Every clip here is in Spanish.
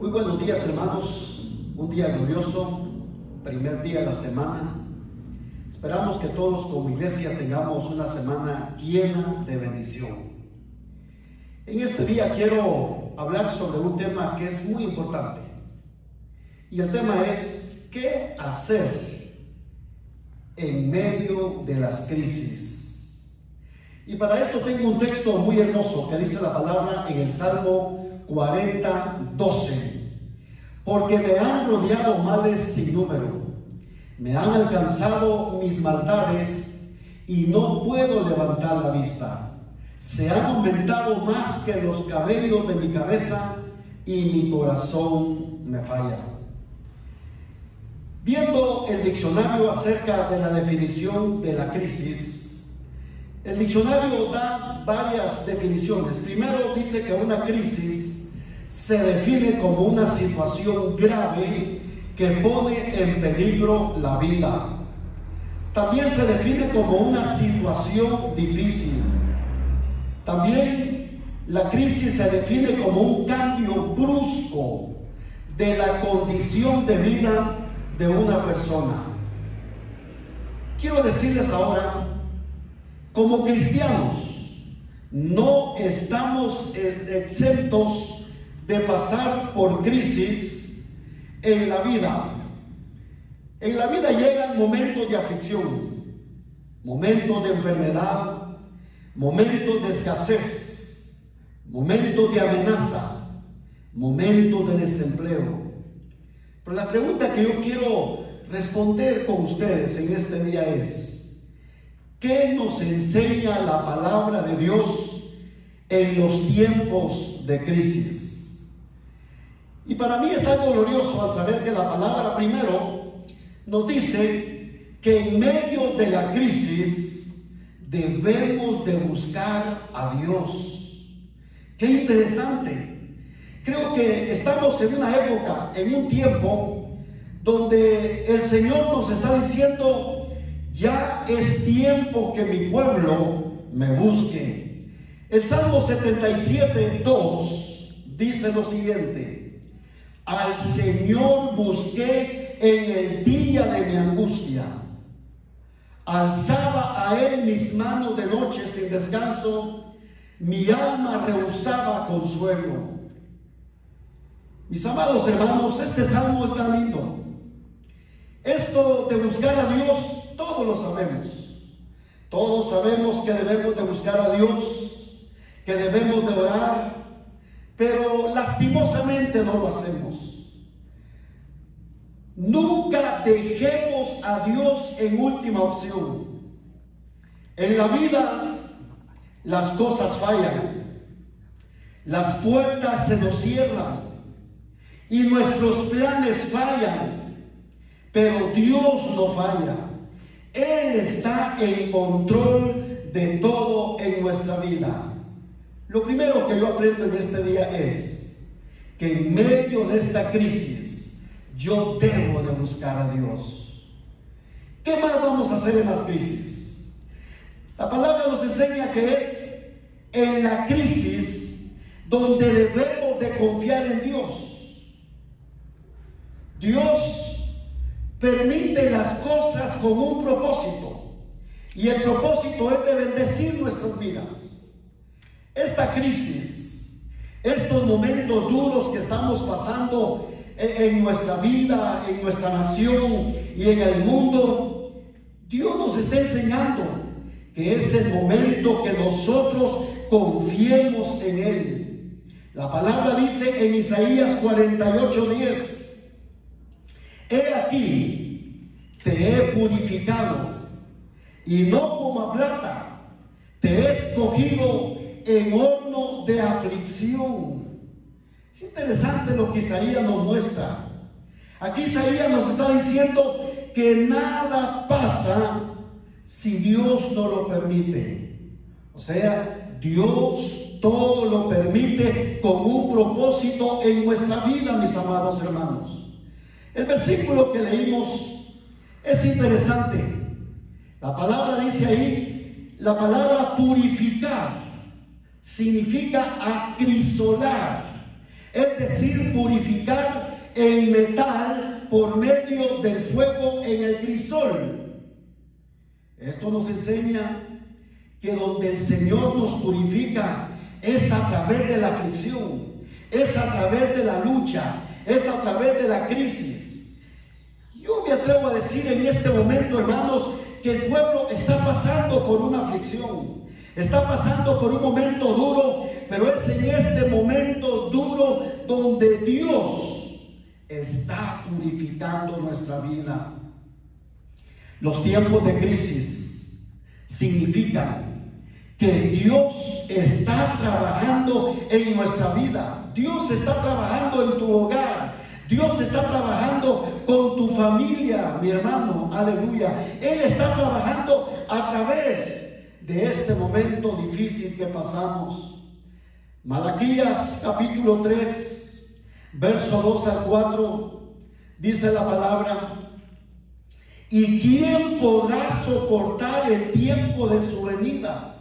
Muy buenos días hermanos, un día glorioso, primer día de la semana. Esperamos que todos como iglesia tengamos una semana llena de bendición. En este día quiero hablar sobre un tema que es muy importante. Y el tema es, ¿qué hacer en medio de las crisis? Y para esto tengo un texto muy hermoso que dice la palabra en el Salmo 40, 12. Porque me han rodeado males sin número, me han alcanzado mis maldades y no puedo levantar la vista. Se han aumentado más que los cabellos de mi cabeza y mi corazón me falla. Viendo el diccionario acerca de la definición de la crisis, el diccionario da varias definiciones. Primero dice que una crisis se define como una situación grave que pone en peligro la vida. También se define como una situación difícil. También la crisis se define como un cambio brusco de la condición de vida de una persona. Quiero decirles ahora, como cristianos, no estamos exentos de pasar por crisis en la vida. En la vida llegan momentos de aflicción, momentos de enfermedad, momentos de escasez, momentos de amenaza, momentos de desempleo. Pero la pregunta que yo quiero responder con ustedes en este día es, ¿qué nos enseña la palabra de Dios en los tiempos de crisis? Y para mí es algo glorioso al saber que la palabra primero nos dice que en medio de la crisis debemos de buscar a Dios. Qué interesante. Creo que estamos en una época, en un tiempo, donde el Señor nos está diciendo, ya es tiempo que mi pueblo me busque. El Salmo 77, 2 dice lo siguiente. Al Señor busqué en el día de mi angustia. Alzaba a Él mis manos de noche sin descanso. Mi alma rehusaba consuelo. Mis amados hermanos, este salmo está lindo. Esto de buscar a Dios, todos lo sabemos. Todos sabemos que debemos de buscar a Dios, que debemos de orar, lastimosamente no lo hacemos. Nunca dejemos a Dios en última opción. En la vida las cosas fallan, las puertas se nos cierran y nuestros planes fallan, pero Dios no falla. Él está en control de todo en nuestra vida. Lo primero que yo aprendo en este día es que en medio de esta crisis, yo debo de buscar a Dios. ¿Qué más vamos a hacer en las crisis? La palabra nos enseña que es en la crisis donde debemos de confiar en Dios. Dios permite las cosas con un propósito y el propósito es de bendecir nuestras vidas. Esta crisis, estos momentos duros que estamos pasando en nuestra vida, en nuestra nación y en el mundo, Dios nos está enseñando que este es el momento que nosotros confiemos en Él. La palabra dice en Isaías 48, 10, He aquí, te he purificado, y no como a plata, te he escogido en horno de aflicción es interesante lo que Isaías nos muestra. Aquí Isaías nos está diciendo que nada pasa si Dios no lo permite. O sea, Dios todo lo permite con un propósito en nuestra vida, mis amados hermanos. El versículo que leímos es interesante. La palabra dice ahí, la palabra purificar significa acrisolar es decir, purificar el metal por medio del fuego en el crisol. Esto nos enseña que donde el Señor nos purifica es a través de la aflicción, es a través de la lucha, es a través de la crisis. Yo me atrevo a decir en este momento, hermanos, que el pueblo está pasando por una aflicción, está pasando por un momento duro, pero es en este momento duro donde Dios está purificando nuestra vida. Los tiempos de crisis significan que Dios está trabajando en nuestra vida. Dios está trabajando en tu hogar. Dios está trabajando con tu familia, mi hermano. Aleluya. Él está trabajando a través de este momento difícil que pasamos. Malaquías capítulo 3, verso 2 al 4, dice la palabra. ¿Y quién podrá soportar el tiempo de su venida?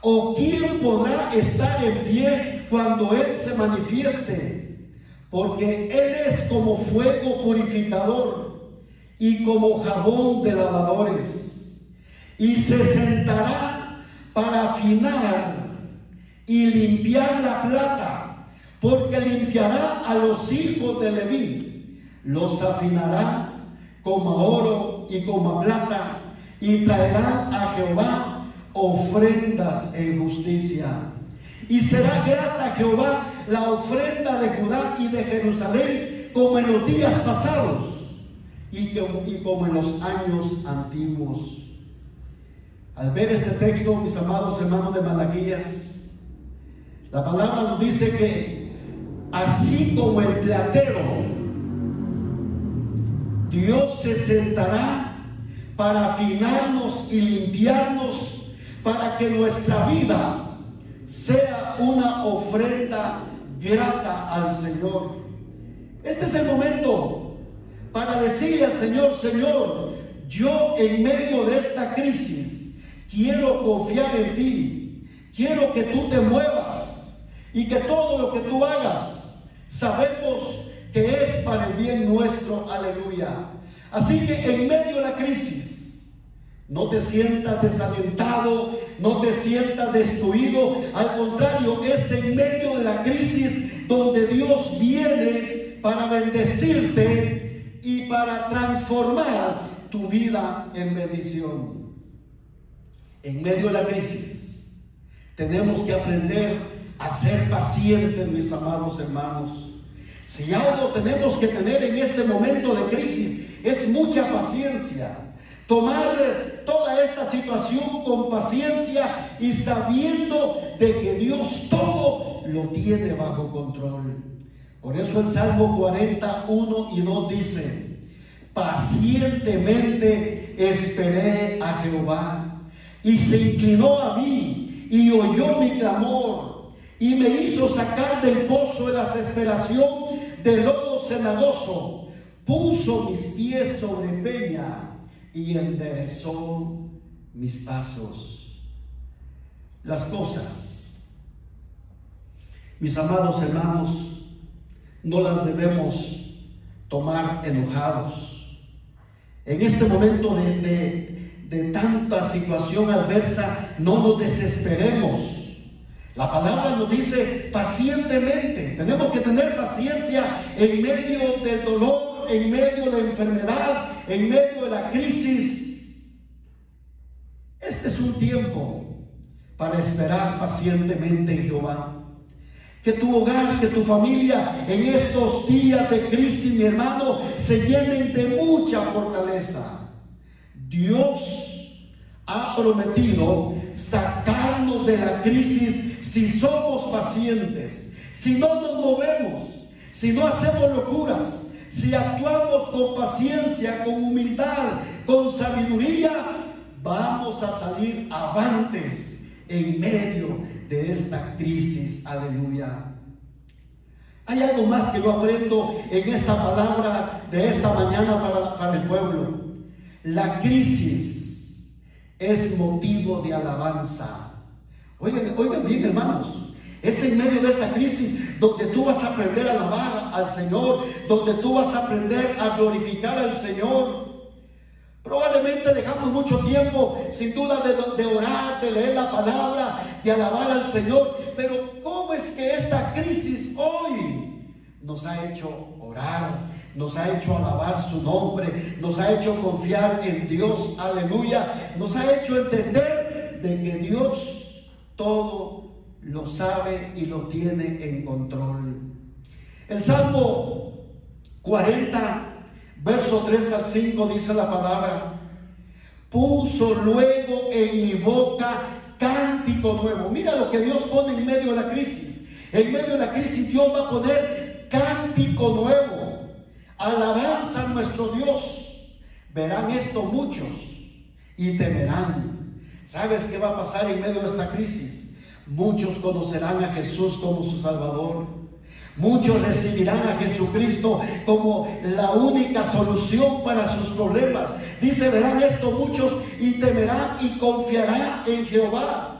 ¿O quién podrá estar en pie cuando Él se manifieste? Porque Él es como fuego purificador y como jabón de lavadores. Y se sentará para afinar y limpiar la plata, porque limpiará a los hijos de Leví. Los afinará como oro y como plata, y traerán a Jehová ofrendas en justicia. Y será grata a Jehová la ofrenda de Judá y de Jerusalén como en los días pasados y, como en los años antiguos. Al ver este texto, mis amados hermanos de Malaquías, la palabra nos dice que así como el platero Dios se sentará para afinarnos y limpiarnos para que nuestra vida sea una ofrenda grata al Señor. Este es el momento para decirle al Señor, Señor, yo en medio de esta crisis quiero confiar en ti, quiero que tú te muevas y que todo lo que tú hagas, sabemos que es para el bien nuestro, aleluya. Así que en medio de la crisis, no te sientas desalentado, no te sientas destruido, al contrario, es en medio de la crisis donde Dios viene para bendecirte y para transformar tu vida en bendición. En medio de la crisis, tenemos que aprender a ser pacientes, mis amados hermanos. Si algo tenemos que tener en este momento de crisis es mucha paciencia. Tomar toda esta situación con paciencia y sabiendo de que Dios todo lo tiene bajo control. Por eso el Salmo 41 y 2 dice, pacientemente esperé a Jehová y se inclinó a mí y oyó mi clamor y me hizo sacar del pozo de la desesperación de lodo cenagoso, puso mis pies sobre peña y enderezó mis pasos. Las cosas, mis amados hermanos, no las debemos tomar enojados. En este momento de, de, de tanta situación adversa, no nos desesperemos la palabra nos dice pacientemente. Tenemos que tener paciencia en medio del dolor, en medio de la enfermedad, en medio de la crisis. Este es un tiempo para esperar pacientemente en Jehová. Que tu hogar, que tu familia en estos días de crisis, mi hermano, se llenen de mucha fortaleza. Dios ha prometido sacarnos de la crisis si somos pacientes, si no nos movemos, si no hacemos locuras, si actuamos con paciencia, con humildad, con sabiduría, vamos a salir avantes en medio de esta crisis. Aleluya. Hay algo más que yo aprendo en esta palabra de esta mañana para, para el pueblo. La crisis es motivo de alabanza. Oigan, oigan bien, hermanos. Es en medio de esta crisis donde tú vas a aprender a alabar al Señor, donde tú vas a aprender a glorificar al Señor. Probablemente dejamos mucho tiempo, sin duda, de, orar, de leer la palabra, de alabar al Señor. Pero nos ha hecho orar, nos ha hecho alabar su nombre, nos ha hecho confiar en Dios, aleluya, nos ha hecho entender de que Dios todo lo sabe y lo tiene en control. El Salmo 40 Verso 3 al 5 dice la palabra, puso luego en mi boca cántico nuevo. Mira lo que Dios pone en medio de la crisis. En medio de la crisis Dios va a poner nuevo. Alabanza a nuestro Dios. Verán esto muchos y temerán. ¿Sabes qué va a pasar en medio de esta crisis? Muchos conocerán a Jesús como su Salvador. Muchos recibirán a Jesucristo como la única solución para sus problemas. Dice, verán esto muchos y temerán y confiarán en Jehová.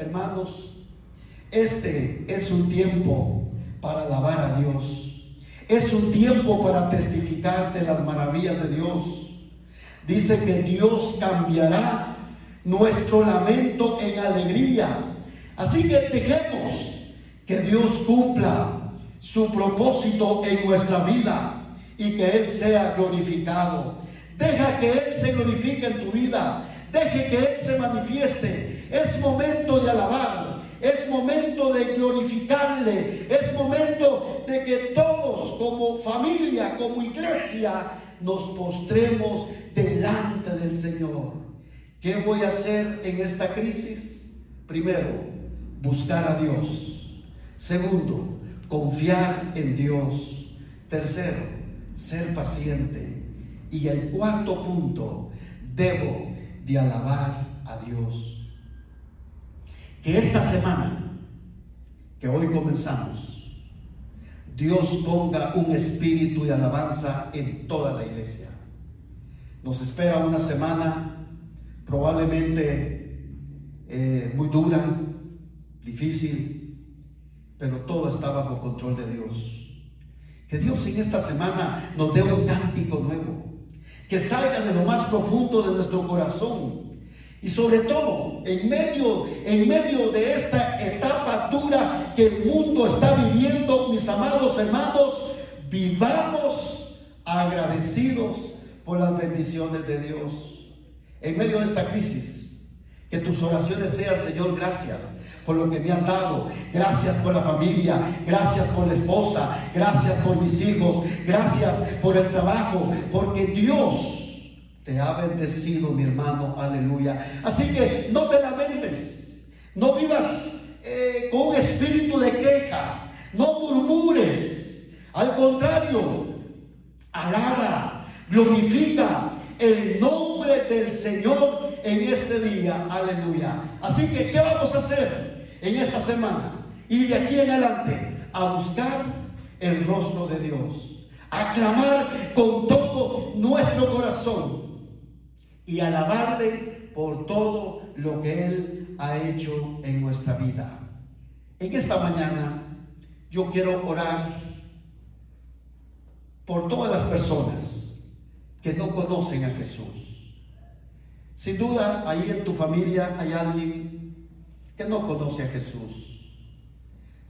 Hermanos, este es un tiempo para alabar a Dios. Es un tiempo para testificar de las maravillas de Dios. Dice que Dios cambiará nuestro lamento en alegría. Así que dejemos que Dios cumpla su propósito en nuestra vida y que Él sea glorificado. Deja que Él se glorifique en tu vida. Deje que Él se manifieste. Es momento de alabar. Es momento de glorificarle. Es momento de que todos como familia, como iglesia, nos postremos delante del Señor. ¿Qué voy a hacer en esta crisis? Primero, buscar a Dios. Segundo, confiar en Dios. Tercero, ser paciente. Y el cuarto punto, debo de alabar a Dios. Que esta semana, que hoy comenzamos, Dios ponga un espíritu de alabanza en toda la iglesia. Nos espera una semana probablemente eh, muy dura, difícil, pero todo está bajo control de Dios. Que Dios en esta semana nos dé un cántico nuevo, que salga de lo más profundo de nuestro corazón. Y sobre todo, en medio, en medio de esta etapa dura que el mundo está viviendo, mis amados hermanos, vivamos agradecidos por las bendiciones de Dios. En medio de esta crisis, que tus oraciones sean, Señor, gracias por lo que me han dado. Gracias por la familia, gracias por la esposa, gracias por mis hijos, gracias por el trabajo, porque Dios te ha bendecido, mi hermano, aleluya. Así que no te lamentes, no vivas eh, con un espíritu de queja, no murmures, al contrario, alaba, glorifica el nombre del Señor en este día, aleluya. Así que, ¿qué vamos a hacer? en esta semana y de aquí en adelante a buscar el rostro de Dios, a clamar con todo nuestro corazón y alabarle por todo lo que Él ha hecho en nuestra vida. En esta mañana yo quiero orar por todas las personas que no conocen a Jesús. Sin duda, ahí en tu familia hay alguien que no conoce a Jesús,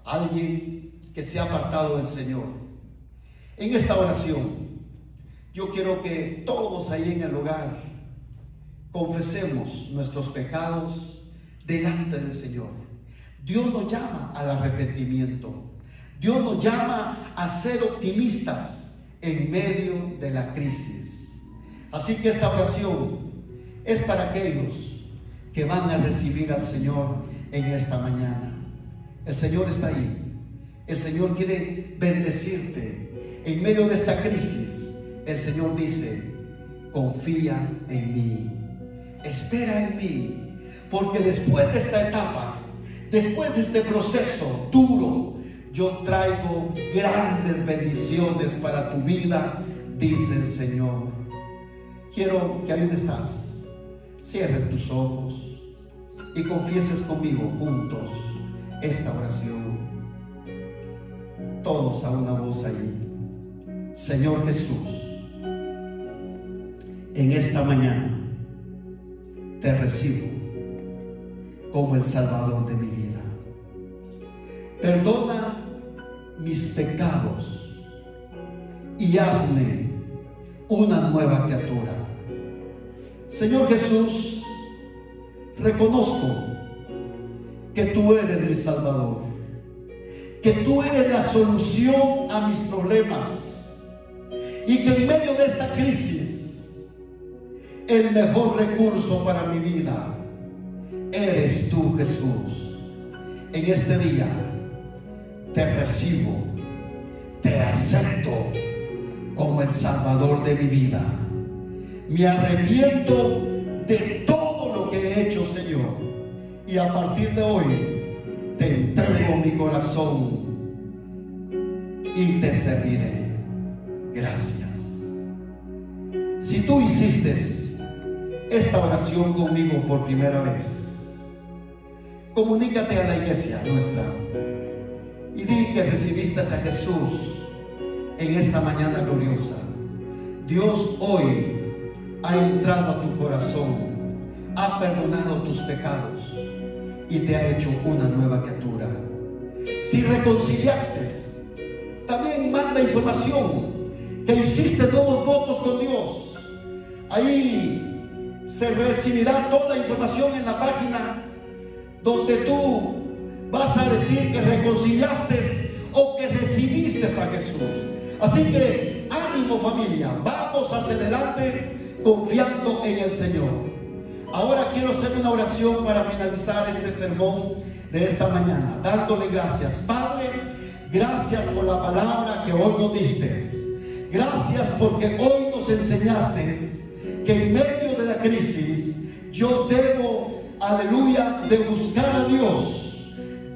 alguien que se ha apartado del Señor. En esta oración, yo quiero que todos ahí en el hogar confesemos nuestros pecados delante del Señor. Dios nos llama al arrepentimiento. Dios nos llama a ser optimistas en medio de la crisis. Así que esta oración es para aquellos que van a recibir al Señor en esta mañana. El Señor está ahí. El Señor quiere bendecirte. En medio de esta crisis, el Señor dice, confía en mí. Espera en mí. Porque después de esta etapa, después de este proceso duro, yo traigo grandes bendiciones para tu vida, dice el Señor. Quiero que ahí estás, cierres tus ojos y confieses conmigo juntos esta oración. Todos a una voz ahí. Señor Jesús, en esta mañana te recibo como el Salvador de mi vida. Perdona mis pecados y hazme una nueva criatura. Señor Jesús, reconozco que tú eres el Salvador, que tú eres la solución a mis problemas y que en medio de esta crisis el mejor recurso para mi vida eres tú Jesús. En este día te recibo, te acepto como el Salvador de mi vida. Me arrepiento de todo lo que he hecho, Señor. Y a partir de hoy te entrego mi corazón y te serviré. Gracias. Si tú hiciste esta oración conmigo por primera vez, comunícate a la iglesia nuestra y di que recibiste a Jesús en esta mañana gloriosa. Dios hoy ha entrado a tu corazón, ha perdonado tus pecados y te ha hecho una nueva criatura. Si reconciliaste, también manda información que hiciste nuevos votos con Dios. Ahí se recibirá toda información en la página donde tú vas a decir que reconciliaste o que recibiste a Jesús. Así que ánimo familia, vamos hacia adelante confiando en el Señor. Ahora quiero hacer una oración para finalizar este sermón de esta mañana, dándole gracias. Padre, gracias por la palabra que hoy nos diste. Gracias porque hoy nos enseñaste que en medio crisis yo debo, aleluya, de buscar a Dios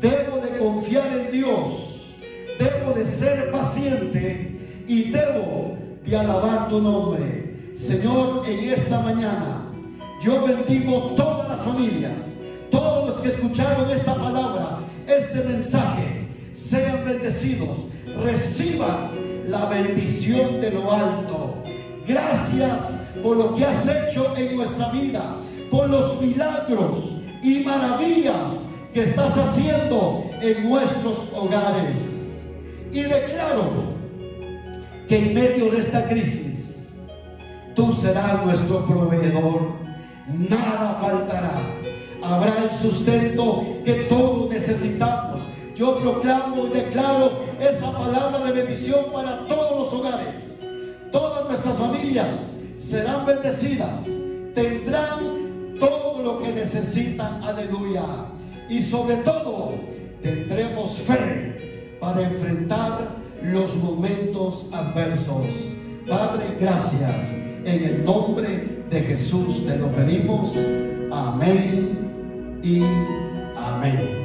debo de confiar en Dios, debo de ser paciente y debo de alabar tu nombre. Señor, en esta mañana yo bendigo todas las familias, todos los que escucharon esta palabra, este mensaje, sean bendecidos, reciban la bendición de lo alto. Gracias por lo que has hecho en nuestra vida, por los milagros y maravillas que estás haciendo en nuestros hogares. Y declaro que en medio de esta crisis, tú serás nuestro proveedor. Nada faltará. Habrá el sustento que todos necesitamos. Yo proclamo y declaro esa palabra de bendición para todos los hogares. Todas nuestras familias serán bendecidas. Tendrán todo lo que necesitan. Aleluya y sobre todo tendremos fe para enfrentar los momentos adversos. Padre, gracias. En el nombre de Jesús te lo pedimos. Amén y amén.